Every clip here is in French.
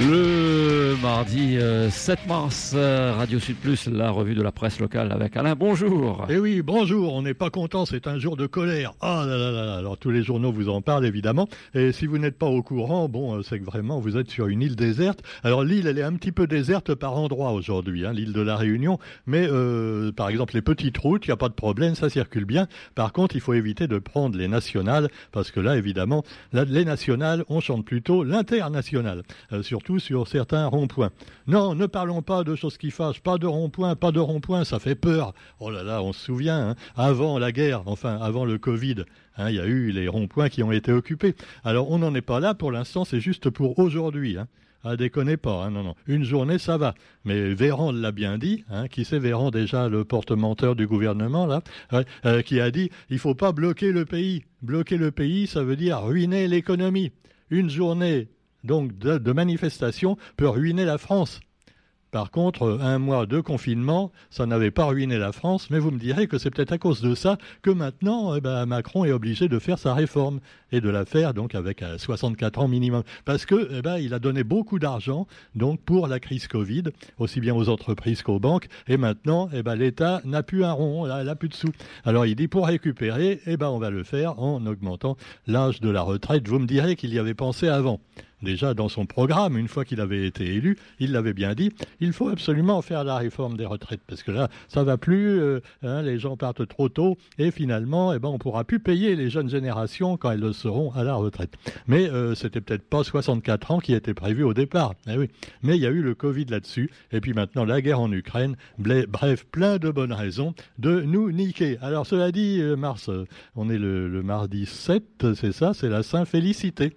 Le mardi 7 euh, mars, euh, Radio Sud Plus, la revue de la presse locale avec Alain. Bonjour. Eh oui, bonjour. On n'est pas content, c'est un jour de colère. Ah là là là. Alors tous les journaux vous en parlent évidemment. Et si vous n'êtes pas au courant, bon, euh, c'est que vraiment vous êtes sur une île déserte. Alors l'île, elle est un petit peu déserte par endroits aujourd'hui, hein, l'île de la Réunion. Mais par exemple les petites routes, il n'y a pas de problème, ça circule bien. Par contre, il faut éviter de prendre les nationales parce que là, évidemment, les nationales, on chante plutôt l'international, surtout sur certains ronds-points. Non, ne parlons pas de choses qui fâchent, pas de ronds-points, pas de ronds-points, ça fait peur. Oh là là, on se souvient, hein, avant la guerre, enfin avant le Covid, hein, il y a eu les ronds-points qui ont été occupés. Alors on n'en est pas là pour l'instant, c'est juste pour aujourd'hui. Hein. Ah, déconnez pas, non, non. Une journée, ça va. Mais Véran l'a bien dit, qui c'est Véran déjà, le porte-menteur du gouvernement, là, euh, qui a dit, il faut pas bloquer le pays. Bloquer le pays, ça veut dire ruiner l'économie. Une journée donc de, manifestation peut ruiner la France. Par contre, un mois de confinement, ça n'avait pas ruiné la France, mais vous me direz que c'est peut-être à cause de ça que maintenant, eh ben, Macron est obligé de faire sa réforme et de la faire donc avec 64 euh, ans minimum, parce que eh ben, il a donné beaucoup d'argent donc pour la crise Covid, aussi bien aux entreprises qu'aux banques, et maintenant, eh ben, l'État n'a plus un rond, il n'a plus de sous. Alors il dit pour récupérer, on va le faire en augmentant l'âge de la retraite. Vous me direz qu'il y avait pensé avant déjà dans son programme, une fois qu'il avait été élu, il l'avait bien dit, il faut absolument faire la réforme des retraites, parce que là, ça va plus, euh, hein, les gens partent trop tôt, et finalement, eh ben, on pourra plus payer les jeunes générations quand elles seront à la retraite. Mais euh, c'était peut-être pas 64 ans qui était prévu au départ, eh. Mais il y a eu le Covid là-dessus, et puis maintenant la guerre en Ukraine, bref, plein de bonnes raisons de nous niquer. Alors cela dit, euh, Mars, on est le, le mardi 7, c'est ça, c'est la Saint-Félicité.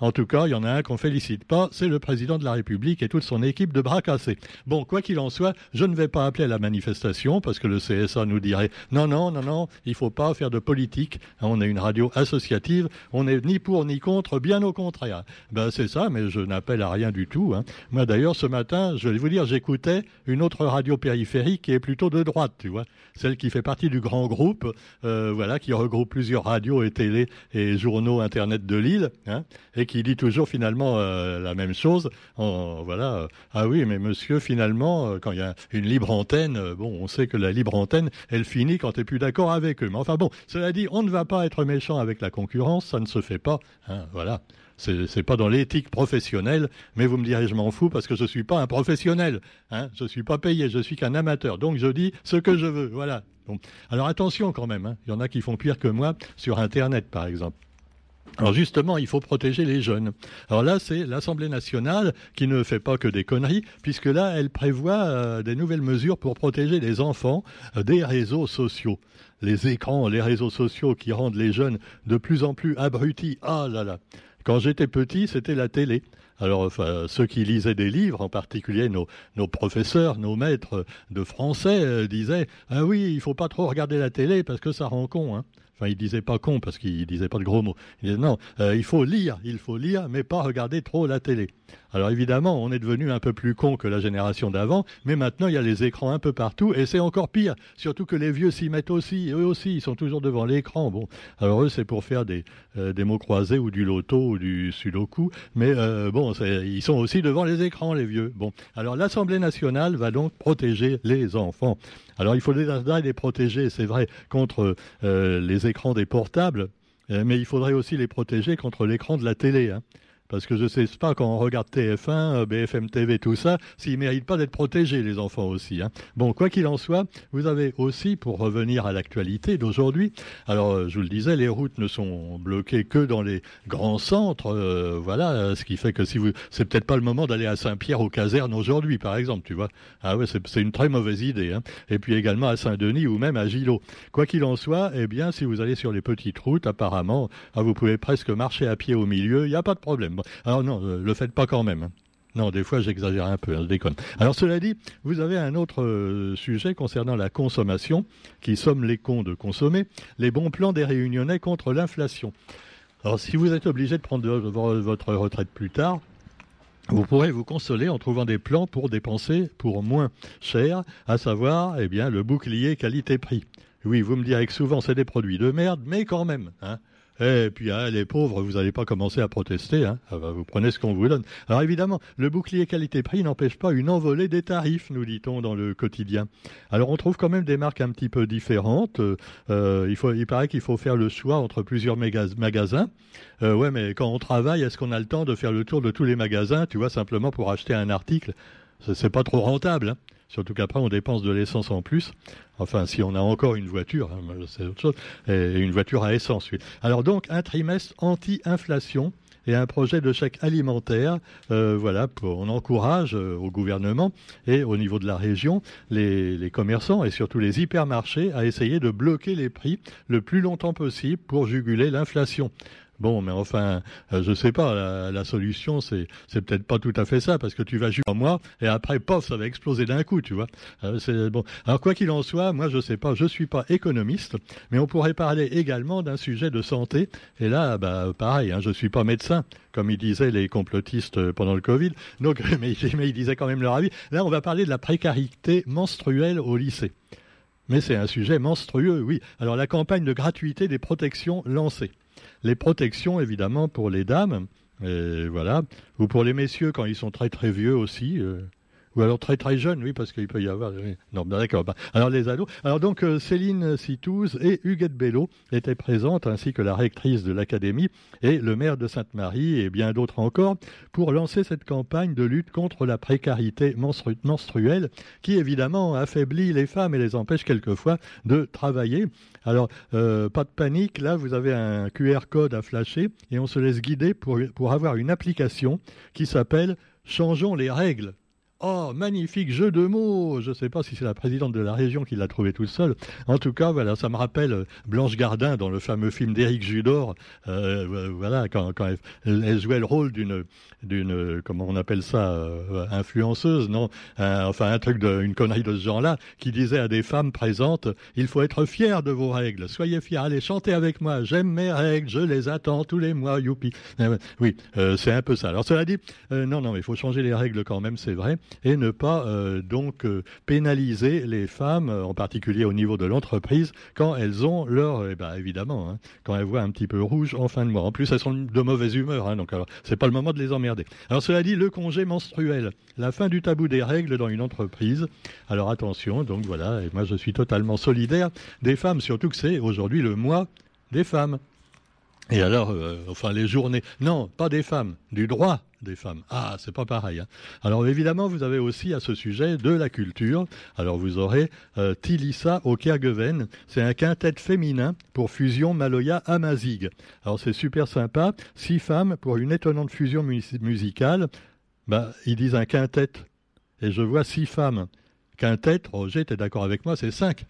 En tout cas, il y en a un qu'on félicite pas, c'est le président de la République et toute son équipe de bras cassés. Bon, quoi qu'il en soit, je ne vais pas appeler à la manifestation parce que le CSA nous dirait non, non, non, non, il faut pas faire de politique. On est une radio associative, on n'est ni pour ni contre, bien au contraire. Ben c'est ça, mais je n'appelle à rien du tout. Hein. Moi d'ailleurs, ce matin, je vais vous dire, j'écoutais une autre radio périphérique qui est plutôt de droite, tu vois, celle qui fait partie du grand groupe, euh, voilà, qui regroupe plusieurs radios et télé et journaux internet de Lille, hein, qui dit toujours finalement euh, la même chose. voilà. Euh, ah oui, mais monsieur, finalement, euh, quand il y a une libre antenne, bon, on sait que la libre antenne, elle finit quand tu n'es plus d'accord avec eux. Mais enfin bon, cela dit, on ne va pas être méchant avec la concurrence, ça ne se fait pas. Hein, voilà. C'est pas dans l'éthique professionnelle, mais vous me direz, je m'en fous parce que je suis pas un professionnel. Hein, je suis pas payé, je suis qu'un amateur. Donc je dis ce que je veux. Voilà. Alors attention quand même. Hein. Il y en a qui font pire que moi sur Internet, par exemple. Alors justement, il faut protéger les jeunes. Alors là, c'est l'Assemblée nationale qui ne fait pas que des conneries, puisque là, elle prévoit euh, des nouvelles mesures pour protéger les enfants euh, des réseaux sociaux. Les écrans, les réseaux sociaux qui rendent les jeunes de plus en plus abrutis. Ah là là. Quand j'étais petit, c'était la télé. Alors, ceux qui lisaient des livres, en particulier nos, nos professeurs, nos maîtres de français, euh, disaient Ah oui, il faut pas trop regarder la télé parce que ça rend con. Hein. Enfin, il disait pas con parce qu'il disait pas de gros mots. Il disait non, euh, il faut lire, il faut lire, mais pas regarder trop la télé. Alors évidemment, on est devenu un peu plus con que la génération d'avant, mais maintenant il y a les écrans un peu partout et c'est encore pire. Surtout que les vieux s'y mettent aussi, eux aussi, ils sont toujours devant l'écran. Bon, alors eux c'est pour faire des, euh, mots croisés ou du loto ou du sudoku, mais euh, bon, ils sont aussi devant les écrans les vieux. Bon, alors l'Assemblée nationale va donc protéger les enfants. Alors il faut les protéger, c'est vrai, contre euh, les écrans des portables, mais il faudrait aussi les protéger contre l'écran de la télé. Hein. Parce que je ne sais pas, quand on regarde TF1, euh, BFM TV, tout ça, s'ils ne méritent pas d'être protégés, les enfants aussi. Hein. Bon, quoi qu'il en soit, vous avez aussi, pour revenir à l'actualité d'aujourd'hui, alors euh, je vous le disais, les routes ne sont bloquées que dans les grands centres, euh, voilà, ce qui fait que si vous, c'est peut-être pas le moment d'aller à Saint-Pierre aux casernes aujourd'hui, par exemple, tu vois. Ah ouais, c'est une très mauvaise idée. Hein. Et puis également à Saint-Denis ou même à Gillot. Quoi qu'il en soit, eh bien, si vous allez sur les petites routes, apparemment, ah, vous pouvez presque marcher à pied au milieu, il n'y a pas de problème. Alors non, euh, le faites pas quand même. Hein. Non, des fois j'exagère un peu, hein, je déconne. Alors cela dit, vous avez un autre euh, sujet concernant la consommation, qui sommes les cons de consommer, les bons plans des réunionnais contre l'inflation. Alors si vous êtes obligé de prendre votre retraite plus tard, vous pourrez vous consoler en trouvant des plans pour dépenser pour moins cher, à savoir eh bien, le bouclier qualité-prix. Oui, vous me direz que souvent c'est des produits de merde, mais quand même. Hein Et puis hein, les pauvres, vous n'allez pas commencer à protester, hein. Ah bah, vous prenez ce qu'on vous donne. Alors évidemment, le bouclier qualité-prix n'empêche pas une envolée des tarifs, nous dit-on dans le quotidien. Alors on trouve quand même des marques un petit peu différentes. Euh, il, faut, il paraît qu'il faut faire le choix entre plusieurs magasins. Euh, mais quand on travaille, est-ce qu'on a le temps de faire le tour de tous les magasins, tu vois, simplement pour acheter un article? C'est pas trop rentable. Hein. Surtout qu'après, on dépense de l'essence en plus. Enfin, si on a encore une voiture, hein, c'est autre chose. Et une voiture à essence, oui. Alors donc, un trimestre anti-inflation et un projet de chèque alimentaire. Euh, voilà, on encourage euh, au gouvernement et au niveau de la région les, commerçants et surtout les hypermarchés à essayer de bloquer les prix le plus longtemps possible pour juguler l'inflation. Bon, mais enfin, euh, je sais pas, la, solution, c'est, c'est peut-être pas tout à fait ça, parce que tu vas juste en moi, et après, pof, ça va exploser d'un coup, tu vois. Euh. Alors, quoi qu'il en soit, moi, je sais pas, je suis pas économiste, mais on pourrait parler également d'un sujet de santé, et là, bah, pareil, hein, je suis pas médecin, comme ils disaient les complotistes pendant le Covid, donc, mais, mais ils disaient quand même leur avis. Là, on va parler de la précarité menstruelle au lycée. Mais c'est un sujet monstrueux, oui. Alors, la campagne de gratuité des protections lancée les protections évidemment pour les dames, et voilà, ou pour les messieurs quand ils sont très très vieux aussi. Euh, ou alors très très jeune, oui, parce qu'il peut y avoir. Non, d'accord. Bah, alors les ados. Alors donc euh, Céline Citouze et Huguette Bello étaient présentes, ainsi que la rectrice de l'académie et le maire de Sainte-Marie et bien d'autres encore, pour lancer cette campagne de lutte contre la précarité menstruelle, qui évidemment affaiblit les femmes et les empêche quelquefois de travailler. Alors euh, pas de panique, là vous avez un QR code à flasher et on se laisse guider pour avoir une application qui s'appelle Changeons les règles. Oh, magnifique jeu de mots Je ne sais pas si c'est la présidente de la région qui l'a trouvé tout seul. En tout cas, voilà, ça me rappelle euh, Blanche Gardin dans le fameux film d'Éric Judor. Euh, voilà, quand, elle, jouait le rôle d'une, d'une, comment on appelle ça, euh, influenceuse, non? Enfin, un truc de, une connerie de ce genre-là, qui disait à des femmes présentes il faut être fier de vos règles. Soyez fiers. Allez, chantez avec moi. J'aime mes règles. Je les attends tous les mois. Youpi. oui, c'est un peu ça. Alors, cela dit, non, non, mais il faut changer les règles quand même, c'est vrai et ne pas euh, donc euh, pénaliser les femmes, en particulier au niveau de l'entreprise, quand elles ont leur, eh ben, évidemment, hein, quand elles voient un petit peu rouge en fin de mois. En plus, elles sont de mauvaise humeur, hein, donc alors c'est pas le moment de les emmerder. Alors cela dit, le congé menstruel, la fin du tabou des règles dans une entreprise. Alors attention, donc voilà, et moi je suis totalement solidaire des femmes, surtout que c'est aujourd'hui le mois des femmes. Et alors, euh, enfin, les journées. Non, pas des femmes, du droit des femmes. Ah, c'est pas pareil. Hein. Alors évidemment, vous avez aussi à ce sujet de la culture. Alors vous aurez euh, Tilissa au Kerguven. C'est un quintet féminin pour fusion Maloya Amazigh. Alors c'est super sympa. Six femmes pour une étonnante fusion musicale. Bah, ils disent un quintet. Et je vois six femmes. Quintet, Roger, tu es d'accord avec moi, c'est cinq.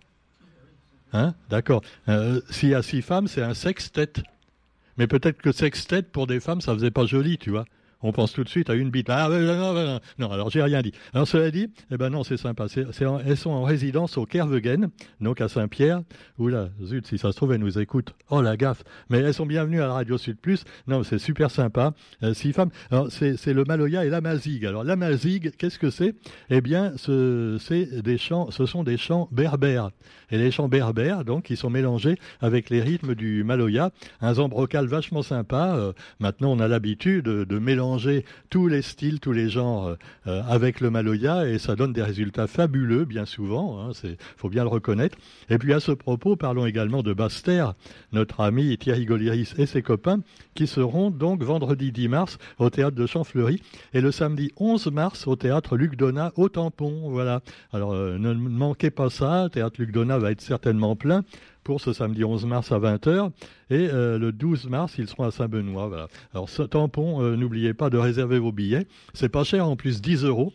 Hein? D'accord. Euh, S'il y a six femmes, c'est un sextet. Mais peut-être que sextet pour des femmes, ça faisait pas joli, tu vois on pense tout de suite à une bite. Ah, non, non, non, non, alors j'ai rien dit. Alors cela dit, eh ben non, c'est sympa. elles sont en résidence au Kervegen, donc à Saint-Pierre. Oula, zut, si ça se trouve, elles nous écoutent. Oh la gaffe. Mais elles sont bienvenues à la Radio Sud Plus. Non, c'est super sympa. Euh, six femmes. Alors c'est le Maloya et la Mazig. Alors la Mazig, qu'est-ce que c'est? Eh bien, ce, des chants, ce sont des chants berbères. Et les chants berbères, donc, qui sont mélangés avec les rythmes du Maloya. Un zambrocal vachement sympa. Euh, maintenant, on a l'habitude de mélanger tous les styles, tous les genres euh, avec le Maloya et ça donne des résultats fabuleux bien souvent, il hein, faut bien le reconnaître. Et puis à ce propos, parlons également de Baster, notre ami Thierry Goliris et ses copains qui seront donc vendredi 10 mars au théâtre de Champfleury et le samedi 11 mars au théâtre Luc Donat au Tampon. Voilà. Alors euh, ne manquez pas ça, théâtre Luc Donat va être certainement plein ce samedi 11 mars à 20h. Et euh, le 12 mars, ils seront à Saint-Benoît. Alors, ce tampon, euh, n'oubliez pas de réserver vos billets. C'est pas cher, en plus 10 euros.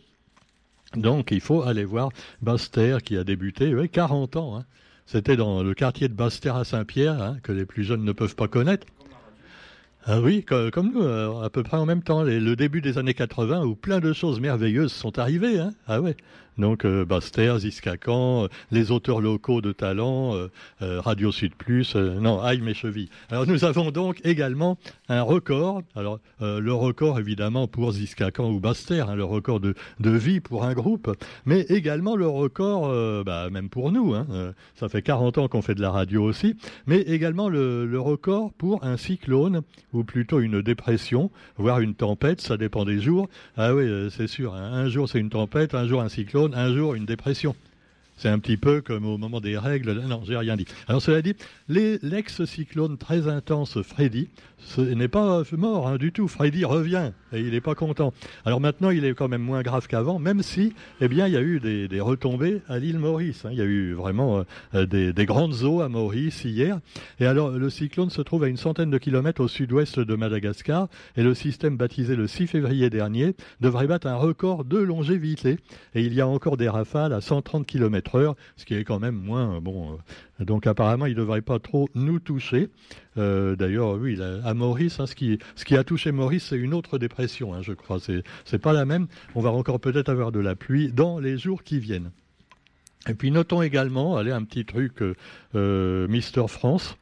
Donc, il faut aller voir Baster qui a débuté, ouais, 40 ans. Hein. C'était dans le quartier de Baster à Saint-Pierre, hein, que les plus jeunes ne peuvent pas connaître. Ah oui, comme nous, euh, à peu près en même temps, le début des années 80, où plein de choses merveilleuses sont arrivées. Hein. Ah ouais, Donc euh, Baster, Ziskakan, euh, les auteurs locaux de talent, Radio Sud Plus, non, Aïe mes chevilles. Alors nous avons donc également un record. Alors le record évidemment pour Ziskakan ou Baster, hein, le record de, vie pour un groupe, mais également le record, bah, même pour nous. Hein, ça fait 40 ans qu'on fait de la radio aussi, mais également le, le record pour un cyclone ou plutôt une dépression, voire une tempête, ça dépend des jours. Ah oui, c'est sûr. Hein. Un jour c'est une tempête, un jour un cyclone un jour une dépression. C'est un petit peu comme au moment des règles. Non, j'ai rien dit. Alors cela dit, l'ex-cyclone très intense Freddy ce n'est pas mort hein, du tout. Freddy revient et il n'est pas content. Alors maintenant, il est quand même moins grave qu'avant, même si, eh bien, il y a eu des, retombées à l'île Maurice. Hein. Il y a eu vraiment euh, des, des, grandes eaux à Maurice hier. Et alors, le cyclone se trouve à une centaine de kilomètres au sud-ouest de Madagascar et le système baptisé le 6 février dernier devrait battre un record de longévité. Et il y a encore des rafales à 130 km heure, ce qui est quand même moins bon. Donc apparemment, il ne devrait pas trop nous toucher. Euh, d'ailleurs, oui, à Maurice, hein, ce, qui, a touché Maurice, c'est une autre dépression, hein, je crois. C'est pas la même. On va encore peut-être avoir de la pluie dans les jours qui viennent. Et puis notons également, allez, un petit truc, euh, euh, Mister France.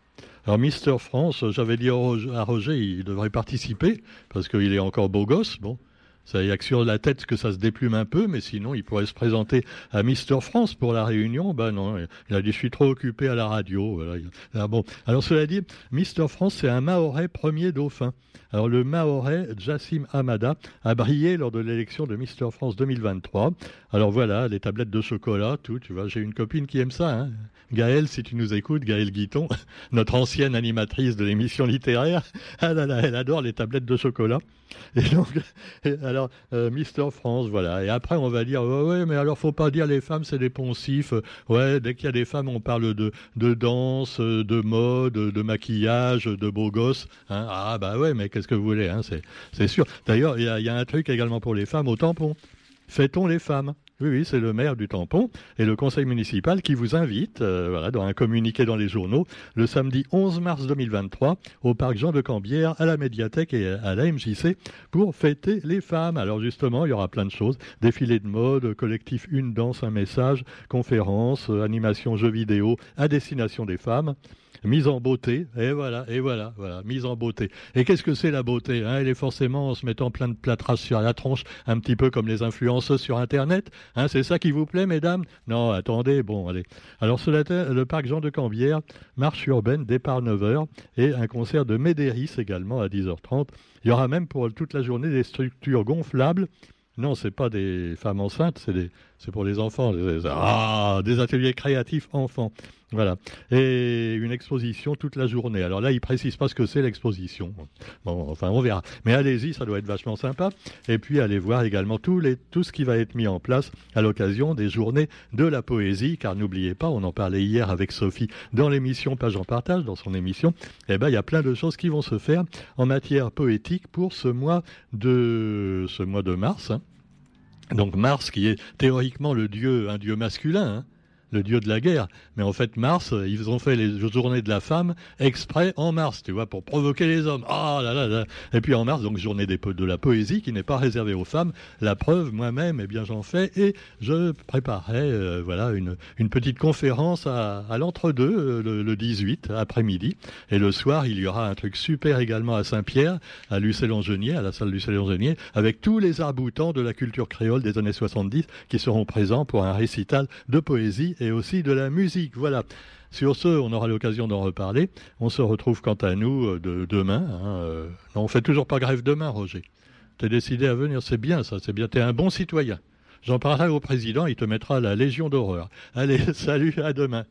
Alors Mister France, j'avais dit à Roger, il devrait participer parce qu'il est encore beau gosse. Bon, ça y a que sur la tête que ça se déplume un peu, mais sinon il pourrait se présenter à Mister France pour la réunion. Ben non, il a dit je suis trop occupé à la radio. Ah bon, alors cela dit, Mister France c'est un Mahorais premier dauphin. Alors le Mahorais Jassim Hamada a brillé lors de l'élection de Mister France 2023. Alors voilà, les tablettes de chocolat, tout. Tu vois, j'ai une copine qui aime ça. Hein Gaëlle, si tu nous écoutes, Gaëlle Guiton, notre ancienne animatrice de l'émission littéraire, ah elle adore les tablettes de chocolat. Et donc, alors, euh, Mister France, voilà. Et après, on va dire, ouais, ouais, mais alors, faut pas dire les femmes, c'est des poncifs. Ouais, dès qu'il y a des femmes, on parle de, de danse, de mode, de maquillage, de beaux gosses. Hein. Ah, bah ouais, mais qu'est-ce que vous voulez, hein, c'est sûr. D'ailleurs, il y, y a un truc également pour les femmes au tampon. Fait-on les femmes. Oui, oui, c'est le maire du Tampon et le conseil municipal qui vous invite, euh, voilà, dans un communiqué dans les journaux, le samedi 11 mars 2023, au parc Jean de Cambière, à la médiathèque et à la MJC, pour fêter les femmes. Alors justement, il y aura plein de choses. Défilé de mode, collectif Une danse, un message, conférences, euh, animation, jeux vidéo à destination des femmes mise en beauté, et voilà, et voilà, voilà, mise en beauté. Et qu'est-ce que c'est la beauté hein? Elle est forcément en se mettant plein de plâtras sur la tronche, un petit peu comme les influenceuses sur Internet. Hein, c'est ça qui vous plaît, mesdames? Non, attendez, bon, allez. Alors, le parc Jean de Cambière, marche urbaine, départ 9h, et un concert de Médéris également à 10h30. Il y aura même pour toute la journée des structures gonflables non, c'est pas des femmes enceintes, c'est c'est pour les enfants. ah, des ateliers créatifs enfants. Voilà. Et une exposition toute la journée. Alors là, il précise pas ce que c'est l'exposition. Bon, enfin, on verra. Mais allez-y, ça doit être vachement sympa. Et puis, allez voir également tout, tout ce qui va être mis en place à l'occasion des journées de la poésie. Car n'oubliez pas, on en parlait hier avec Sophie dans l'émission Page en Partage, dans son émission. Eh ben, il y a plein de choses qui vont se faire en matière poétique pour ce mois de, ce mois de mars. Hein. Donc Mars, qui est théoriquement le dieu, un dieu masculin, hein, le dieu de la guerre. Mais en fait, Mars, ils ont fait les journées de la femme exprès en mars, tu vois, pour provoquer les hommes. Ah là là là. Et puis en mars, donc journée de la poésie qui n'est pas réservée aux femmes. La preuve, moi-même, eh bien j'en fais et je préparais, euh, voilà, une, petite conférence à, l'entre-deux euh, le, 18 après-midi. Et le soir, il y aura un truc super également à Saint-Pierre, à Lucé-Langenier, à la salle Lucé-Langenier, avec tous les arboutants de la culture créole des années 70 qui seront présents pour un récital de poésie et aussi de la musique. Voilà. Sur ce, on aura l'occasion d'en reparler. On se retrouve quant à nous euh, de, demain. Hein, euh. Non, on fait toujours pas grève demain, Roger. T'es décidé à venir, c'est bien ça, c'est bien. T'es un bon citoyen. J'en parlerai au président, il te mettra la Légion d'horreur. Allez, salut, à demain.